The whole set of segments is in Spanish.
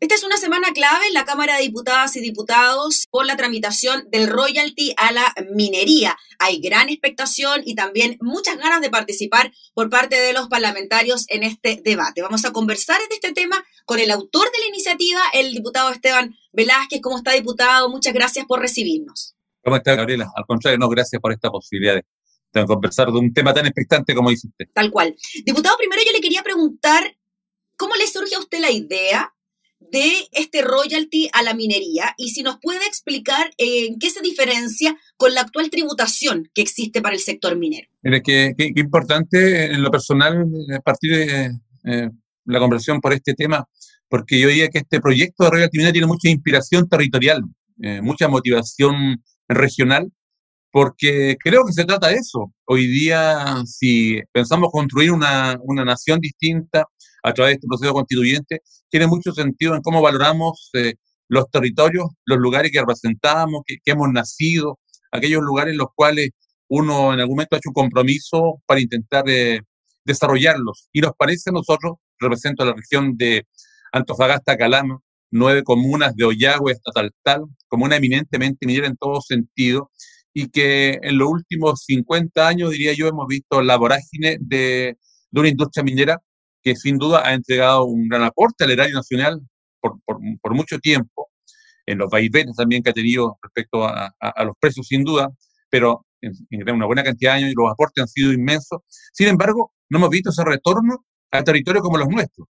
Esta es una semana clave en la Cámara de Diputadas y Diputados por la tramitación del royalty a la minería. Hay gran expectación y también muchas ganas de participar por parte de los parlamentarios en este debate. Vamos a conversar de este tema con el autor de la iniciativa, el diputado Esteban Velázquez. ¿Cómo está, diputado? Muchas gracias por recibirnos. ¿Cómo está, Gabriela? Al contrario, no, gracias por esta posibilidad de, conversar de un tema tan expectante como dice usted. Tal cual. Diputado, primero yo le quería preguntar, ¿cómo le surge a usted la idea de este royalty a la minería y si nos puede explicar eh, en qué se diferencia con la actual tributación que existe para el sector minero. Mire, qué, importante en lo personal partir de eh, la conversación por este tema, porque yo diría que este proyecto de royalty minera tiene mucha inspiración territorial, eh, mucha motivación regional, porque creo que se trata de eso. Hoy día, si pensamos construir una, una nación distinta, a través de este proceso constituyente, tiene mucho sentido en cómo valoramos eh, los territorios, los lugares que representamos, que, hemos nacido, aquellos lugares en los cuales uno en algún momento ha hecho un compromiso para intentar eh, desarrollarlos. Y nos parece a nosotros, represento a la región de Antofagasta, Calama, nueve comunas de Ollagüe hasta Taltal, comuna eminentemente minera en todo sentido, y que en los últimos 50 años, diría yo, hemos visto la vorágine de, de una industria minera que sin duda ha entregado un gran aporte al erario nacional por, por, mucho tiempo, en los vaivenes también que ha tenido respecto a, a, los precios, sin duda, pero en, una buena cantidad de años y los aportes han sido inmensos. Sin embargo, no hemos visto ese retorno a territorios como los nuestros.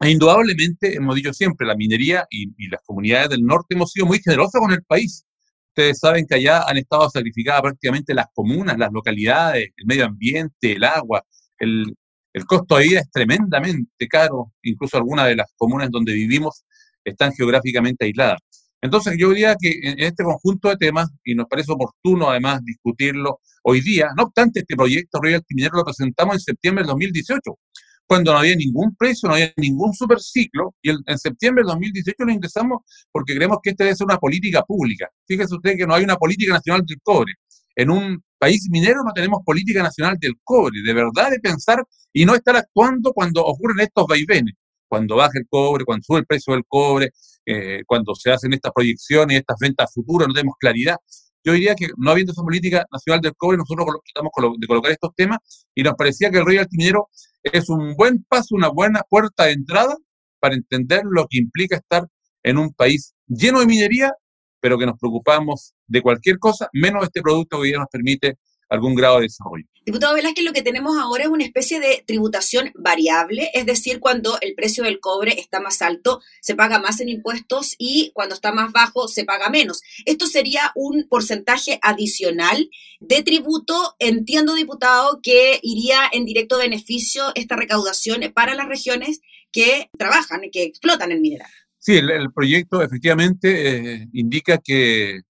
E indudablemente, hemos dicho siempre, la minería y, y, las comunidades del norte hemos sido muy generosas con el país. Ustedes saben que allá han estado sacrificadas prácticamente las comunas, las localidades, el medio ambiente, el agua, el, el costo de vida es tremendamente caro, incluso algunas de las comunas donde vivimos están geográficamente aisladas. Entonces yo diría que en este conjunto de temas, y nos parece oportuno además discutirlo hoy día, no obstante este proyecto Royalty Minero lo presentamos en septiembre del 2018, cuando no había ningún precio, no había ningún superciclo, y en septiembre del 2018 lo ingresamos porque creemos que esta debe ser una política pública. Fíjese usted que no hay una política nacional del cobre. En un país minero no tenemos política nacional del cobre, de verdad de pensar y no estar actuando cuando ocurren estos vaivenes, cuando baja el cobre, cuando sube el precio del cobre, eh, cuando se hacen estas proyecciones, estas ventas futuras, no tenemos claridad. Yo diría que no habiendo esa política nacional del cobre, nosotros tratamos de colocar estos temas y nos parecía que el royalty minero es un buen paso, una buena puerta de entrada para entender lo que implica estar en un país lleno de minería pero que nos preocupamos de cualquier cosa, menos este producto que día nos permite algún grado de desarrollo. Diputado Velázquez, lo que tenemos ahora es una especie de tributación variable, es decir, cuando el precio del cobre está más alto, se paga más en impuestos y cuando está más bajo, se paga menos. Esto sería un porcentaje adicional de tributo, entiendo, diputado, que iría en directo beneficio esta recaudación para las regiones que trabajan, que explotan el mineral. Sí, el, proyecto efectivamente eh, indica que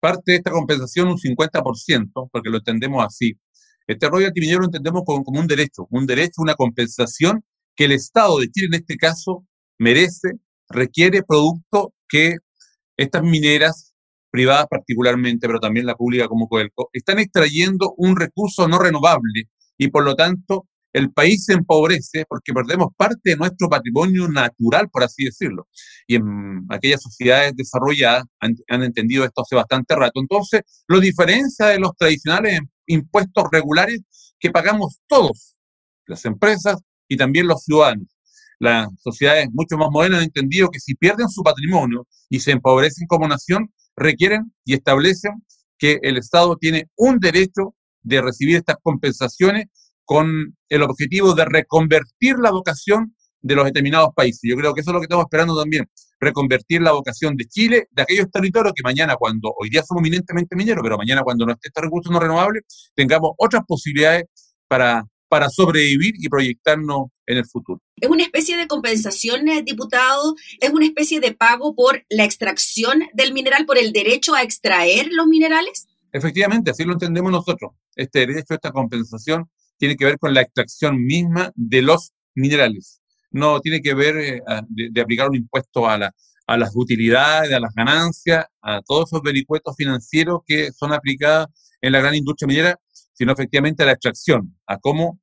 parte de esta compensación, un 50%, porque lo entendemos así. Este royalty minero lo entendemos como, un derecho, un derecho, una compensación que el Estado de Chile en este caso merece, requiere producto que estas mineras privadas particularmente, pero también la pública como Codelco, están extrayendo un recurso no renovable y por lo tanto el país se empobrece porque perdemos parte de nuestro patrimonio natural, por así decirlo. Y en aquellas sociedades desarrolladas han, entendido esto hace bastante rato. Entonces, lo diferencia de los tradicionales impuestos regulares que pagamos todos, las empresas y también los ciudadanos. Las sociedades mucho más modernas han entendido que si pierden su patrimonio y se empobrecen como nación, requieren y establecen que el Estado tiene un derecho de recibir estas compensaciones con el objetivo de reconvertir la vocación de los determinados países. Yo creo que eso es lo que estamos esperando también, reconvertir la vocación de Chile, de aquellos territorios que mañana, cuando hoy día somos eminentemente mineros, pero mañana cuando no esté este recurso no renovable, tengamos otras posibilidades para, para sobrevivir y proyectarnos en el futuro. ¿Es una especie de compensación, eh, diputado? ¿Es una especie de pago por la extracción del mineral, por el derecho a extraer los minerales? Efectivamente, así lo entendemos nosotros. Este derecho, esta compensación, tiene que ver con la extracción misma de los minerales. No tiene que ver eh, de, aplicar un impuesto a, la, a las utilidades, a las ganancias, a todos esos vericuetos financieros que son aplicados en la gran industria minera, sino efectivamente a la extracción, a cómo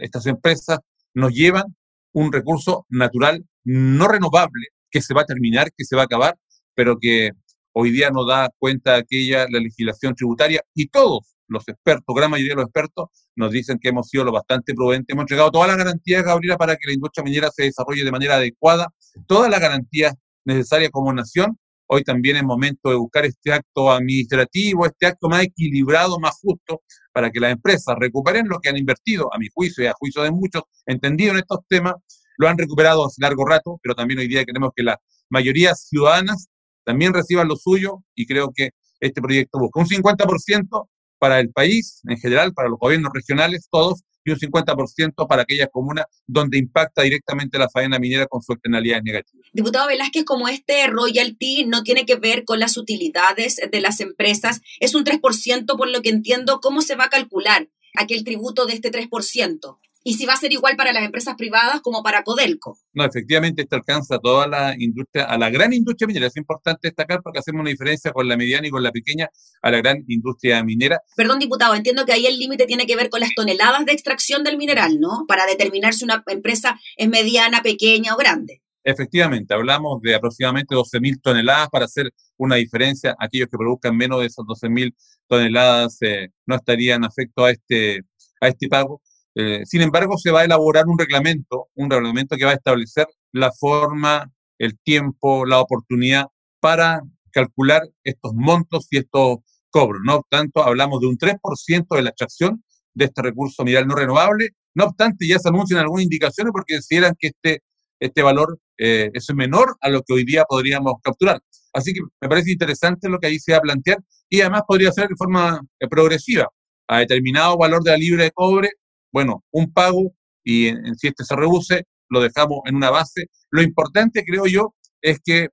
estas empresas nos llevan un recurso natural no renovable que se va a terminar, que se va a acabar, pero que hoy día no da cuenta aquella la legislación tributaria y todos los expertos, gran mayoría de los expertos, nos dicen que hemos sido lo bastante prudentes, hemos entregado todas las garantías, Gabriela, para que la industria minera se desarrolle de manera adecuada, todas las garantías necesarias como nación. Hoy también es momento de buscar este acto administrativo, este acto más equilibrado, más justo, para que las empresas recuperen lo que han invertido, a mi juicio y a juicio de muchos, entendido en estos temas, lo han recuperado hace largo rato, pero también hoy día queremos que la mayoría ciudadanas también reciban lo suyo y creo que este proyecto busca un 50% para el país en general, para los gobiernos regionales, todos, y un 50% para aquellas comunas donde impacta directamente la faena minera con su externalidades negativas. Diputado Velázquez, como este royalty no tiene que ver con las utilidades de las empresas, es un 3% por lo que entiendo, ¿cómo se va a calcular aquel tributo de este 3%? Y si va a ser igual para las empresas privadas como para Codelco. No, efectivamente, esto alcanza a toda la industria, a la gran industria minera. Es importante destacar porque hacemos una diferencia con la mediana y con la pequeña, a la gran industria minera. Perdón, diputado, entiendo que ahí el límite tiene que ver con las toneladas de extracción del mineral, ¿no? Para determinar si una empresa es mediana, pequeña o grande. Efectivamente, hablamos de aproximadamente 12.000 toneladas para hacer una diferencia. Aquellos que produzcan menos de esas 12.000 toneladas eh, no estarían afectos a este, a este pago. Eh, sin embargo, se va a elaborar un reglamento, un reglamento que va a establecer la forma, el tiempo, la oportunidad para calcular estos montos y estos cobros. No obstante, hablamos de un 3% de la extracción de este recurso mineral no renovable. No obstante, ya se anuncian algunas indicaciones porque consideran que este, este valor eh, es menor a lo que hoy día podríamos capturar. Así que me parece interesante lo que ahí se va a plantear y además podría ser de forma eh, progresiva. A determinado valor de la libra de cobre bueno, un pago y si este se reduce, lo dejamos en una base. Lo importante, creo yo, es que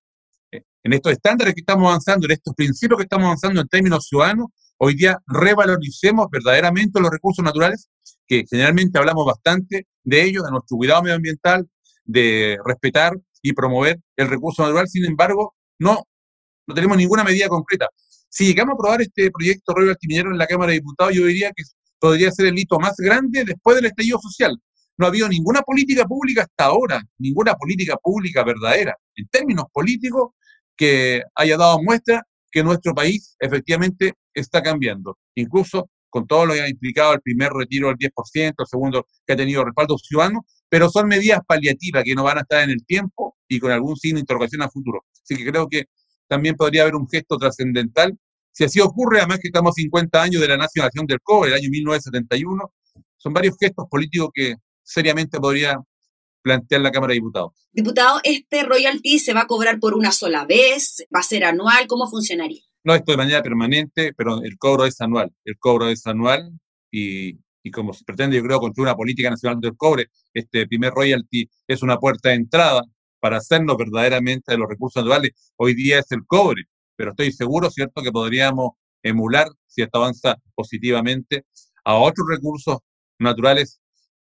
eh, en estos estándares que estamos avanzando, en estos principios que estamos avanzando en términos ciudadanos, hoy día revaloricemos verdaderamente los recursos naturales, que generalmente hablamos bastante de ellos, de nuestro cuidado medioambiental, de respetar y promover el recurso natural. Sin embargo, no, no tenemos ninguna medida concreta. Si llegamos a aprobar este proyecto Royal Minero en la Cámara de Diputados, yo diría que podría ser el hito más grande después del estallido social. No ha habido ninguna política pública hasta ahora, ninguna política pública verdadera, en términos políticos, que haya dado muestra que nuestro país efectivamente está cambiando. Incluso con todo lo que ha implicado el primer retiro del 10%, el segundo que ha tenido respaldo ciudadano, pero son medidas paliativas que no van a estar en el tiempo y con algún signo de interrogación a futuro. Así que creo que también podría haber un gesto trascendental si así ocurre, además que estamos 50 años de la nacionalización del cobre, el año 1971, son varios gestos políticos que seriamente podría plantear la Cámara de Diputados. Diputado, ¿este royalty se va a cobrar por una sola vez? ¿Va a ser anual? ¿Cómo funcionaría? No, esto de manera permanente, pero el cobro es anual. El cobro es anual y, y como se pretende, yo creo, construir una política nacional del cobre, este primer royalty es una puerta de entrada para hacernos verdaderamente de los recursos naturales. Hoy día es el cobre, pero estoy seguro, ¿cierto?, que podríamos emular, si esto avanza positivamente, a otros recursos naturales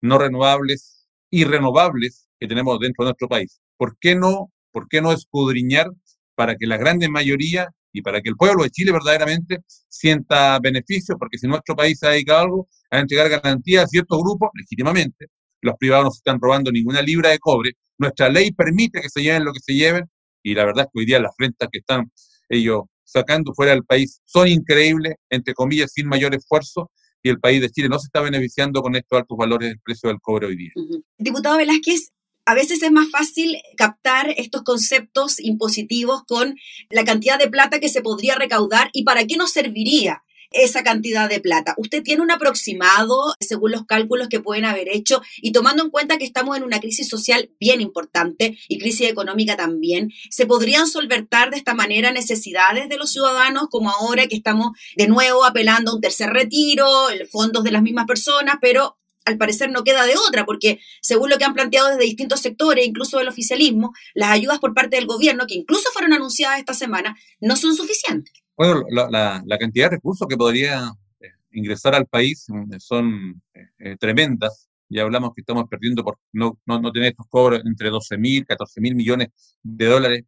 no renovables y renovables que tenemos dentro de nuestro país. ¿Por qué no, por qué no escudriñar para que la gran mayoría y para que el pueblo de Chile verdaderamente sienta beneficio? Porque si nuestro país ha dedicado algo a entregar garantías a ciertos grupos, legítimamente, los privados no se están robando ninguna libra de cobre, nuestra ley permite que se lleven lo que se lleven, y la verdad es que hoy día las rentas que están ellos sacando fuera del país son increíbles, entre comillas, sin mayor esfuerzo, y el país de Chile no se está beneficiando con estos altos valores del precio del cobre hoy día. Diputado Velázquez, a veces es más fácil captar estos conceptos impositivos con la cantidad de plata que se podría recaudar y para qué nos serviría esa cantidad de plata. ¿Usted tiene un aproximado según los cálculos que pueden haber hecho y tomando en cuenta que estamos en una crisis social bien importante y crisis económica también, ¿se podrían solventar de esta manera necesidades de los ciudadanos como ahora que estamos de nuevo apelando a un tercer retiro, fondos de las mismas personas, pero al parecer no queda de otra, porque según lo que han planteado desde distintos sectores, incluso del oficialismo, las ayudas por parte del gobierno, que incluso fueron anunciadas esta semana, no son suficientes. Bueno, la, cantidad de recursos que podría eh, ingresar al país mm, son eh, eh, tremendas. Ya hablamos que estamos perdiendo por no, tener estos cobros entre 12 mil, 14 mil millones de dólares.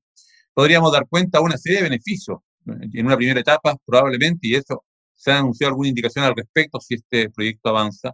Podríamos dar cuenta de una serie de beneficios en una primera etapa, probablemente, y eso se ha anunciado alguna indicación al respecto si este proyecto avanza,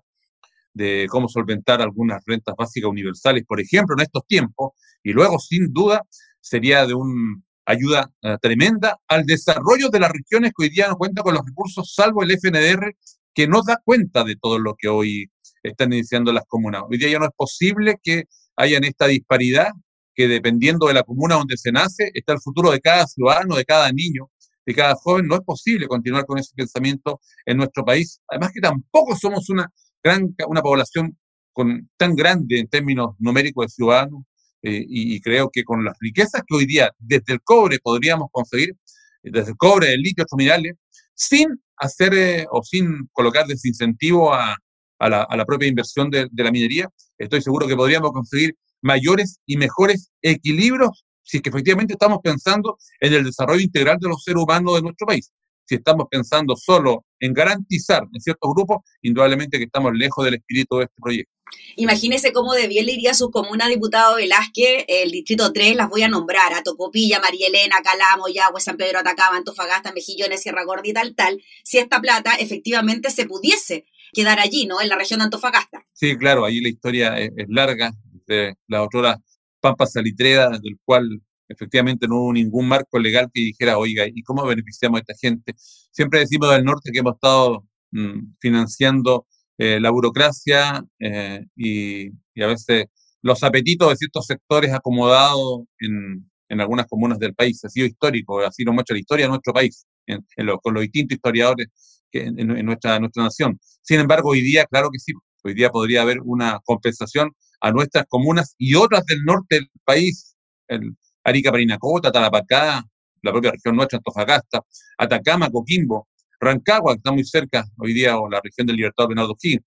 de cómo solventar algunas rentas básicas universales, por ejemplo, en estos tiempos, y luego, sin duda, sería de una ayuda eh, tremenda al desarrollo de las regiones que hoy día no cuentan con los recursos, salvo el FNDR, que no da cuenta de todo lo que hoy están iniciando las comunas. Hoy día ya no es posible que hayan esta disparidad, que dependiendo de la comuna donde se nace, está el futuro de cada ciudadano, de cada niño, de cada joven. No es posible continuar con ese pensamiento en nuestro país. Además que tampoco somos una gran, una población con, tan grande en términos numéricos de ciudadanos, eh, y, creo que con las riquezas que hoy día desde el cobre podríamos conseguir, desde el cobre, el litio, estos minerales, sin hacer eh, o sin colocar desincentivo a, la, propia inversión de, la minería, estoy seguro que podríamos conseguir mayores y mejores equilibrios si que efectivamente estamos pensando en el desarrollo integral de los seres humanos de nuestro país si estamos pensando solo en garantizar en ciertos grupos, indudablemente que estamos lejos del espíritu de este proyecto. Imagínese cómo de bien le iría a su comuna diputado Velázquez, el distrito 3, las voy a nombrar, a Tocopilla, María Elena, Calamo, Yagüe, San Pedro, Atacama, Antofagasta, Mejillones, Sierra Gorda y tal, tal, si esta plata efectivamente se pudiese quedar allí, ¿no? En la región de Antofagasta. Sí, claro, ahí la historia es, larga, de la otra Pampa Salitrera, del cual efectivamente no hubo ningún marco legal que dijera, oiga, ¿y cómo beneficiamos a esta gente? Siempre decimos del norte que hemos estado mm, financiando eh, la burocracia eh, y, a veces los apetitos de ciertos sectores acomodados en, en, algunas comunas del país. Ha sido histórico, así lo muestra la historia de nuestro país, con los distintos historiadores que, en, nuestra, nuestra nación. Sin embargo, hoy día, claro que sí, hoy día podría haber una compensación a nuestras comunas y otras del norte del país, Arica, Parinacota, Tarapacá, la propia región nuestra, Antofagasta, Atacama, Coquimbo, Rancagua, que está muy cerca hoy día, o la región del Libertador Bernardo Higgins.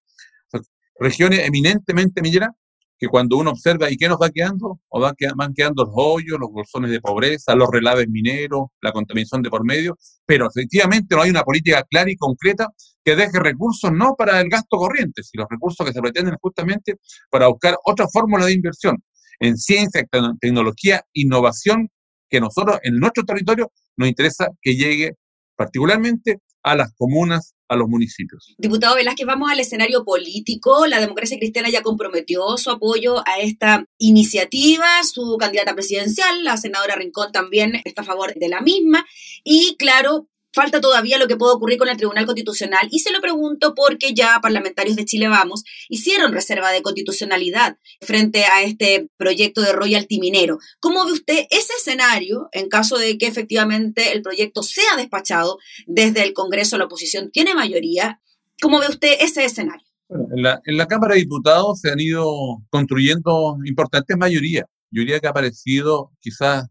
regiones eminentemente mineras que cuando uno observa, ¿y qué nos va quedando? O van, quedando los hoyos, los bolsones de pobreza, los relaves mineros, la contaminación de por medio, pero efectivamente no hay una política clara y concreta que deje recursos no para el gasto corriente, sino los recursos que se pretenden justamente para buscar otra fórmula de inversión en ciencia, tecnología, innovación, que nosotros en nuestro territorio nos interesa que llegue particularmente a las comunas, a los municipios. Diputado Velázquez, vamos al escenario político. La democracia cristiana ya comprometió su apoyo a esta iniciativa. Su candidata presidencial, la senadora Rincón, también está a favor de la misma. Y claro, falta todavía lo que puede ocurrir con el Tribunal Constitucional y se lo pregunto porque ya parlamentarios de Chile Vamos hicieron reserva de constitucionalidad frente a este proyecto de royalty minero. ¿Cómo ve usted ese escenario en caso de que efectivamente el proyecto sea despachado desde el Congreso? La oposición tiene mayoría. ¿Cómo ve usted ese escenario? Bueno, en, la, en la Cámara de Diputados se han ido construyendo importantes mayorías. Yo diría que ha aparecido quizás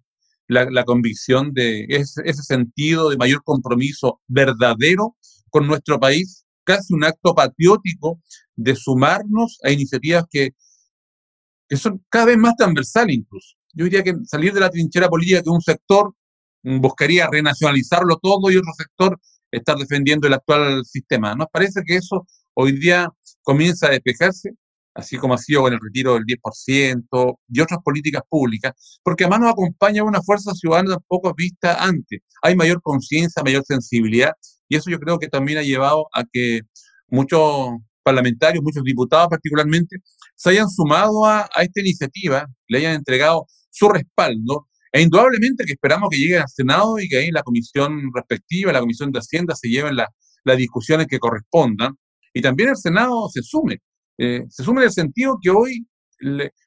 la, convicción de ese, ese, sentido de mayor compromiso verdadero con nuestro país, casi un acto patriótico de sumarnos a iniciativas que, que son cada vez más transversales incluso. Yo diría que salir de la trinchera política que un sector buscaría renacionalizarlo todo y otro sector estar defendiendo el actual sistema. ¿Nos parece que eso hoy día comienza a despejarse? Así como ha sido con el retiro del 10% y otras políticas públicas, porque además nos acompaña una fuerza ciudadana tampoco vista antes. Hay mayor conciencia, mayor sensibilidad, y eso yo creo que también ha llevado a que muchos parlamentarios, muchos diputados particularmente, se hayan sumado a, esta iniciativa, le hayan entregado su respaldo, e indudablemente que esperamos que llegue al Senado y que ahí la comisión respectiva, la comisión de Hacienda, se lleven las discusiones que correspondan, y también el Senado se sume. Eh, se suma en el sentido que hoy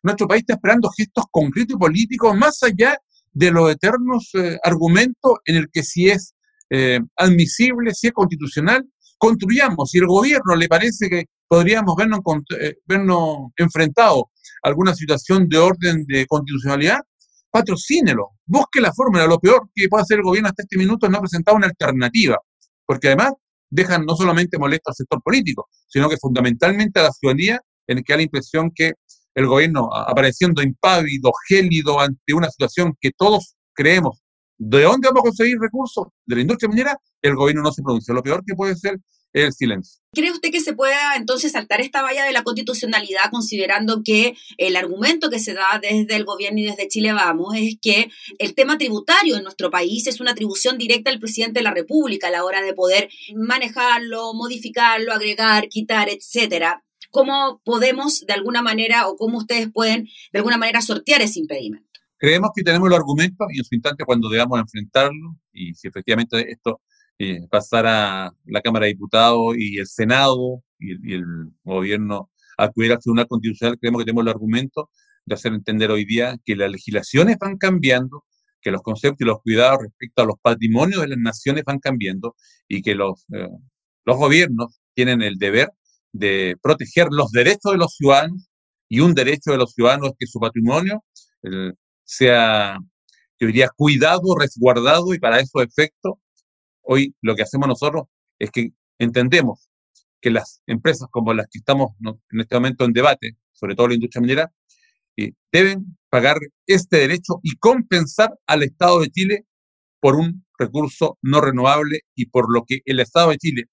nuestro país está esperando gestos concretos y políticos más allá de los eternos eh, argumentos en el que si es eh, admisible, si es constitucional, construyamos. Si el gobierno le parece que podríamos vernos, vernos enfrentados a alguna situación de orden de constitucionalidad, patrocínelo, busque la fórmula. Lo peor que puede hacer el gobierno hasta este minuto es no presentar una alternativa, porque además dejan no solamente molesto al sector político, sino que fundamentalmente a la ciudadanía, en el que da la impresión que el gobierno, apareciendo impávido, gélido ante una situación que todos creemos, ¿de dónde vamos a conseguir recursos? De la industria minera, el gobierno no se pronuncia. Lo peor que puede ser el silencio. ¿Cree usted que se pueda entonces saltar esta valla de la constitucionalidad considerando que el argumento que se da desde el gobierno y desde Chile Vamos es que el tema tributario en nuestro país es una atribución directa al presidente de la República a la hora de poder manejarlo, modificarlo, agregar, quitar, etcétera? ¿Cómo podemos de alguna manera o cómo ustedes pueden de alguna manera sortear ese impedimento? Creemos que tenemos los argumentos y en su instante cuando debamos enfrentarlo y si efectivamente esto eh, pasara la Cámara de Diputados y el Senado y, el gobierno acudiera al Tribunal Constitucional, creemos que tenemos el argumento de hacer entender hoy día que las legislaciones van cambiando, que los conceptos y los cuidados respecto a los patrimonios de las naciones van cambiando y que los, eh, los gobiernos tienen el deber de proteger los derechos de los ciudadanos y un derecho de los ciudadanos es que su patrimonio sea, yo diría, cuidado, resguardado y para esos efectos, hoy lo que hacemos nosotros es que entendemos que las empresas como las que estamos en este momento en debate, sobre todo la industria minera, eh, deben pagar este derecho y compensar al Estado de Chile por un recurso no renovable y por lo que el Estado de Chile,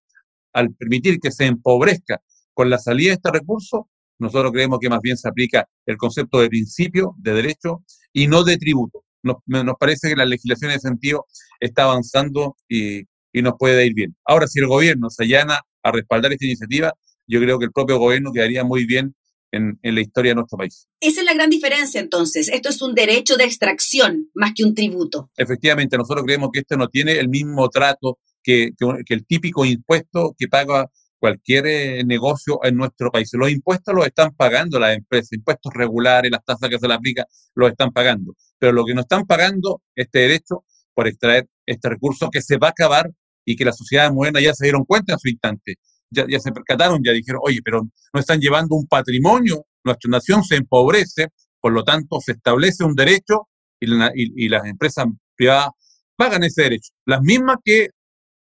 al permitir que se empobrezca con la salida de este recurso, nosotros creemos que más bien se aplica el concepto de principio, de derecho y no de tributo. Nos, parece que la legislación en ese sentido está avanzando y, nos puede ir bien. Ahora, si el gobierno se allana a respaldar esta iniciativa, yo creo que el propio gobierno quedaría muy bien en, en, la historia de nuestro país. Esa es la gran diferencia entonces. Esto es un derecho de extracción más que un tributo. Efectivamente, nosotros creemos que esto no tiene el mismo trato que, que el típico impuesto que paga cualquier eh, negocio en nuestro país. Los impuestos los están pagando las empresas, impuestos regulares, las tasas que se le aplica, los están pagando. Pero lo que no están pagando, este derecho por extraer este recurso que se va a acabar y que las sociedades modernas ya se dieron cuenta en su instante. Ya, ya se percataron, ya dijeron, oye, pero no están llevando un patrimonio, nuestra nación se empobrece, por lo tanto se establece un derecho y, y las empresas privadas pagan ese derecho. Las mismas que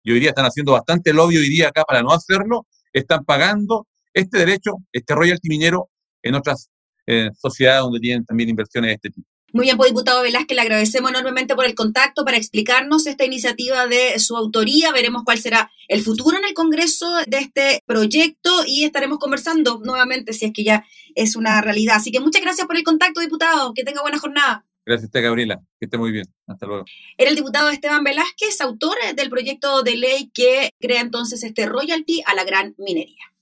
yo diría están haciendo bastante lobby hoy día acá para no hacerlo, están pagando este derecho, este royalty minero en otras eh, sociedades donde tienen también inversiones de este tipo. Muy bien, pues diputado Velázquez, le agradecemos enormemente por el contacto para explicarnos esta iniciativa de su autoría. Veremos cuál será el futuro en el Congreso de este proyecto y estaremos conversando nuevamente si es que ya es una realidad. Así que muchas gracias por el contacto, diputado. Que tenga buena jornada. Gracias a Gabriela. Que esté muy bien. Hasta luego. Era el diputado Esteban Velázquez, autor del proyecto de ley que crea entonces este royalty a la gran minería.